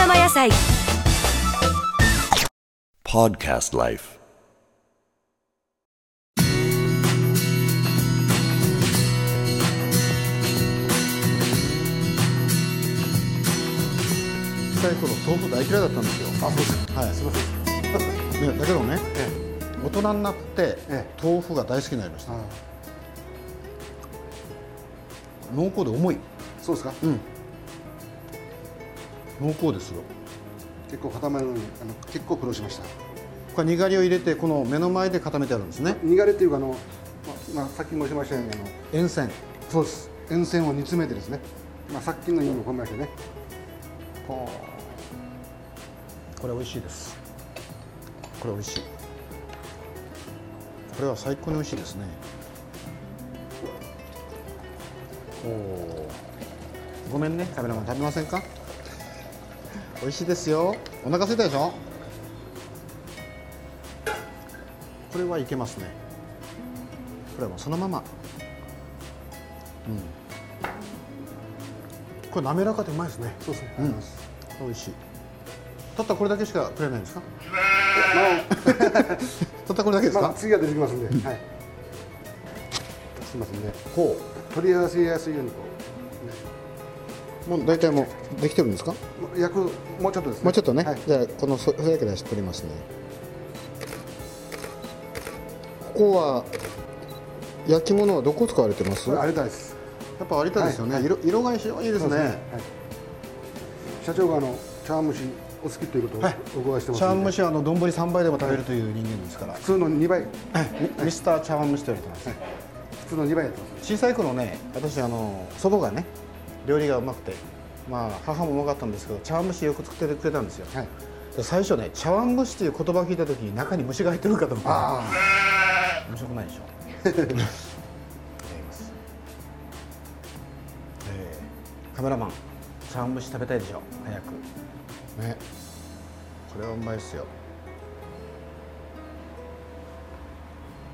生野菜。Podcast Life. 小さい頃豆腐大嫌いだったんですよ。あそうですはい。すいません、ね、だけどね、大人になってえ豆腐が大好きになりました、濃厚で重い。そうですか、濃厚ですよ。結構固めるのにあの結構苦労しました。これにがりを入れてこの目の前で固めてあるんですね。にがれっていうかあの、ままあ、さっき申しましたようにあの塩線。そうです。塩泉を煮詰めてですね、まあ、さっきの意味も込めましてね。これ美味しいです。これ美味しい。これは最高に美味しいですね。おおごめんね。カメラマン食べませんか？美味しいですよ。お腹空いたでしょ？これはいけますね。これはもうそのまま。うん。これ滑らかでうまいですね。そうですね、うん。美味しい。たったこれだけしかくれないんですか？たったこれだけですか、まあ、次が出てきますんで、はい。すみませんね。こ取り合わせやすいようにこうもう大体もうできてるんですか？焼くもうちょっとですね。もうちょっとね、はい、じゃあこのそそれだけ出して取りますね。ここは焼き物はどこ使われてます？有田です。っぱ有田ですよね、はい。色色が非常にいいですね。そうはい、社長があの茶碗蒸しお好きということをはい。お伺いしてます茶碗蒸しはあの丼3杯でも食べるという人間ですから、普通の2倍。ミミスター茶碗蒸しと言われてます、普通の2倍やってます。小さい頃ね私あの祖母がね料理がうまくて。まあ母もうまかったんですけど茶碗蒸しよく作ってくれたんですよ、はい。で最初ね茶碗蒸しという言葉を聞いた時に中に虫が入ってるかと思った。あ面白くないでしょ。いただきますえーカメラマン茶碗蒸し食べたいでしょ。早く。ね。これはうまいですよ。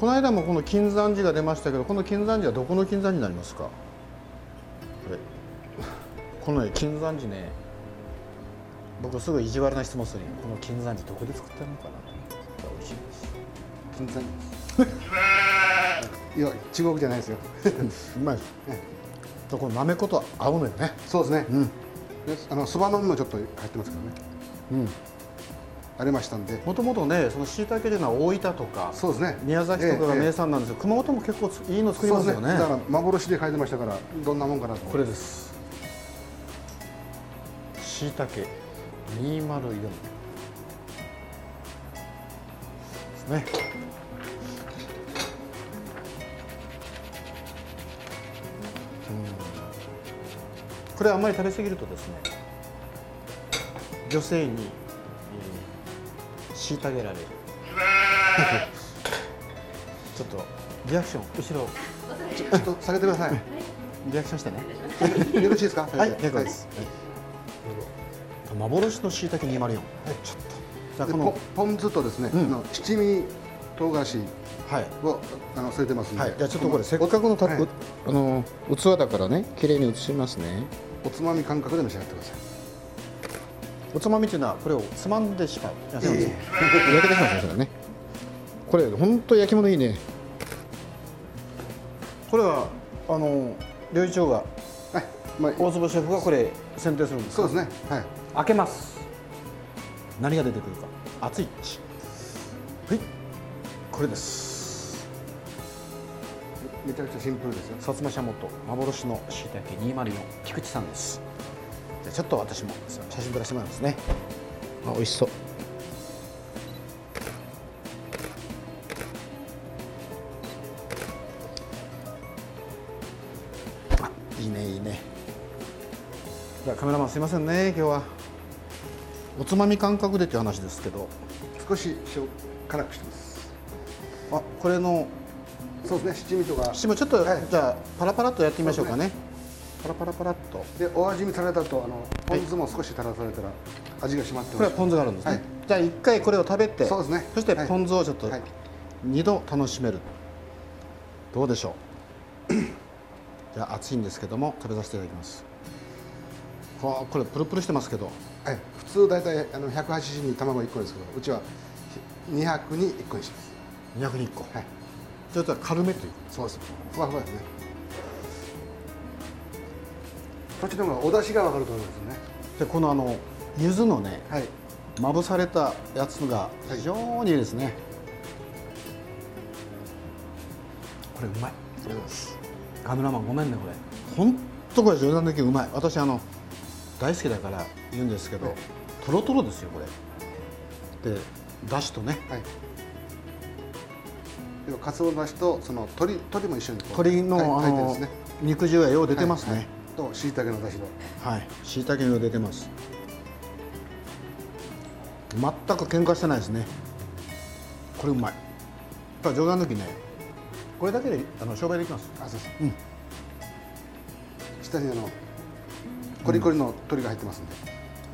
この間もこの金山寺が出ましたけどこの金山寺はどこの金山寺になりますか？このね金山寺ね僕すぐ意地悪な質問するよこの金山寺どこで作ってるのかなこれ美味しいです金山 いや中国じゃないですよ うまいです。とこのなめこと合うのよね。そうですね、うん。であのそばの実もちょっと入ってますけどねうん。ありましたんでもともとね、その椎茸というのは大分とかそうですね宮崎とかがええ名産なんですよ。熊本も結構いいの作りますよね。そうですだから幻で書いてましたからどんなもんかなとこれです。椎茸204ですね。うん。これあんまり食べ過ぎるとですね女性にえー虐げられる。ちょっとリアクション後ろ。ちょっと下げてください。リアクションしてね。よろしいですか？はい、結構です。幻の椎茸204。はい、ちょっと。じゃあこでポのポン酢とですね、うん七味唐辛子はい。をあの添えてますんで、はい、じゃあちょっとこれせっかくのた、はいうあの器だからね、綺麗に移しますね。おつまみ感覚で召し上がってくださいおつまみっていうのはこれをつまんでしまう。焼けてしまうんですよね。これ本当焼き物いいね。これはあの料理長がはい、まあ、大坪シェフがこれ選定するんですか？そうですね。はい。開けます。何が出てくるか。熱い。はい。これです。めちゃくちゃシンプルですよ。薩摩社元幻のしいたけ204菊池さんです。じゃあちょっと私も写真撮らせてもらいますね。あ美味しそうじゃあカメラマンすいませんね今日は。おつまみ感覚でっていう話ですけど少し塩辛くしてます。あこれのそうですね七味とか。七味ちょっと、はい。じゃあパラパラっとやってみましょうかね。そうパラパラパラっと。でお味見されたとあのポン酢も少し垂らされたら味が締まってます。これはポン酢があるんですね、はい。じゃあ一回これを食べてそうですね。そしてはい。ポン酢をちょっとはい。二度楽しめる、どうでしょう。じゃあ熱いんですけども食べさせていただきますわあこれプルプルしてますけど。はい、普通大体あの180に卵1個ですけどうちは200に1個にします。200に1個。はい。ちょっと軽めという。そうです。ふわふわですね。こっちの方がお出汁が分かると思いますね。でこのあの柚子のねはい。まぶされたやつが非常にいいですね、これうまい。ありがとうございます。カメラマンごめんねこれ。本当これ冗談抜きうまい。私あの大好きだから言うんですけど、とろとろですよこれ。でだしとね。はい。かつおだしとその鶏鶏も一緒に鶏の、はいてですね。肉汁がよう出てますね。はい。はい。としいたけのだしの。はい。しいたけが出てます。全く喧嘩してないですね。これうまい。ただ冗談抜きね。これだけであの商売できます。あそうです、うん。下にあのコリコリの鶏が入ってますんで、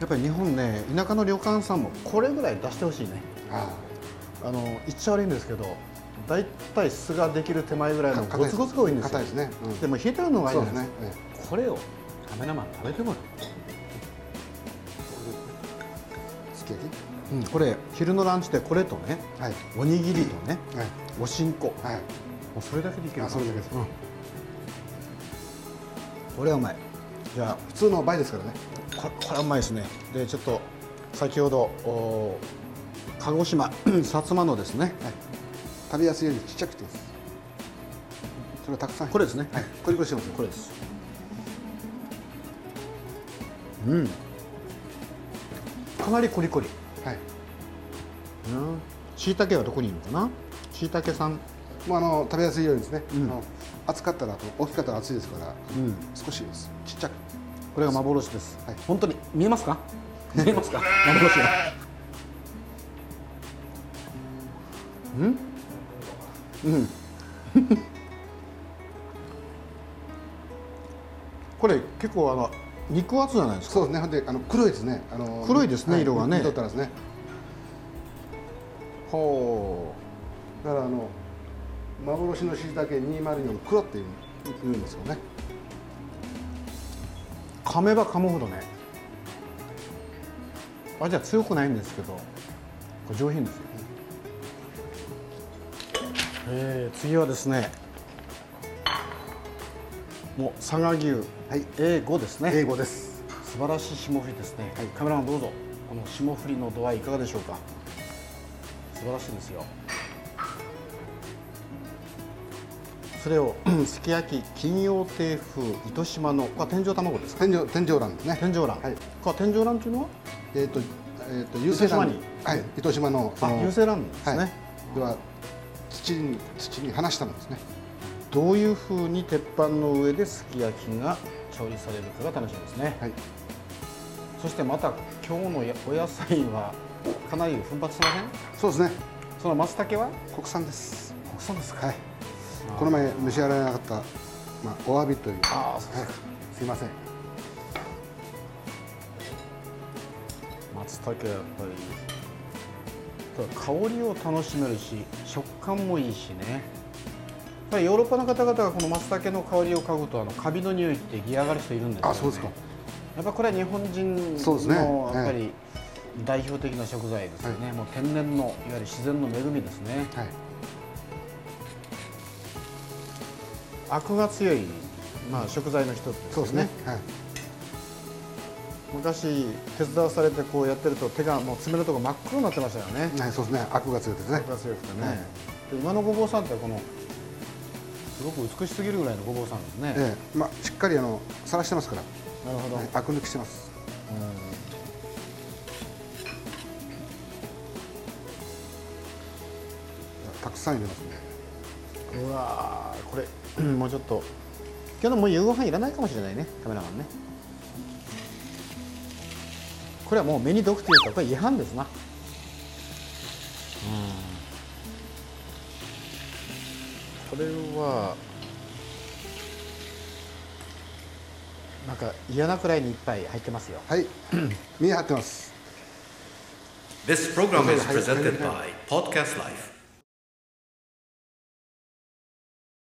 やっぱり日本ね田舎の旅館さんもこれぐらい出してほしいね。ああ。の言っちゃ悪いんですけど大体酢ができる手前ぐらいのかゴツゴツが多いんですよ。硬いですね。うん。でも冷えてるのがあいいんですすね、えこれをカメラマン食べてもらえすき焼き？う、うん、これ昼のランチでこれとねはい。おにぎりとねはい。おしんこ。もはい、うそれだけでいけるあそれだけです。うん、これはうまいじゃ普通の倍ですからね。あここれはうまいですね。でちょっと先ほどお鹿児島 薩摩のですね。はい。食べやすいようにちっちゃくしてそれはたくさんこれですね。はい。コリコリしてますこれです。うん。かなりコリコリ。はい。うん。しいたけはどこにいるのかな？しいたけさん。もうあの食べやすいようにですね、うん。あの厚かったら大きかったら厚いですから、うん。少しです。ちっちゃくこれが幻です、はい。本当に見えますか？見えますか？幻が。うん？うん。これ結構あの肉厚じゃないですか？そうですね。であの黒いですね。あの黒いですねは色がね。見とったらですね。ほだからあの幻のしいたけ204の黒っていう言うんですよね。う噛めば噛むほどね。味は強くないんですけどこれ上品ですよ。えー、次はですねもう佐賀牛。はい。A5 ですね。英語です。素晴らしい霜降りですね、はい。カメラマンどうぞ。この霜降りの度合いいかがでしょうか。素晴らしいですよそれを すき焼き金曜亭風糸島のこれは天井卵ですか？天井天井欄ですね。天井卵、はい。これは天井卵というのは？えっ、とえっ、と優勢欄糸島に。はい。糸島のそのあ有精卵ですね、はい。では土に土に離したものですね。どういうふうに鉄板の上ですき焼きが調理されるかが楽しみですね、はい。そしてまた今日のやお野菜はかなり奮発してません？そうですね。その松茸は？国産です。国産ですか？はいこの前召し上がらなかった、まあ、お詫びという。ああそうはい、すいません。松茸はやっぱり。香りを楽しめるし食感もいいしね。やっぱりヨーロッパの方々がこの松茸の香りを嗅ぐとあのカビの匂いってギア上がる人いるんですよ、ね、あそうですか。やっぱこれは日本人のやっぱり代表的な食材ですよね、もう天然のいわゆる自然の恵みですね。はいアクが強い、まあ、食材の一つですね。そうですね。はい。昔手伝わされてこうやってると手がもう爪のとこ真っ黒になってましたよね。はいそうですね。アクが強いですね。アクが強くてね、はい。で今のごぼうさんってこのすごく美しすぎるぐらいのごぼうさんですね、ええ。まあしっかりあのさらしてますから、なるほど、はい、アク抜きしてます。たくさん入れますね。うわーこれもうちょっと。けどもう夕ご飯いらないかもしれないねカメラマンね。これはもう目に毒というかこれ違反ですな。うん。これはなんか嫌なくらいにいっぱい入ってますよ。はい。見え張ってます。This program is presented by Podcast Life.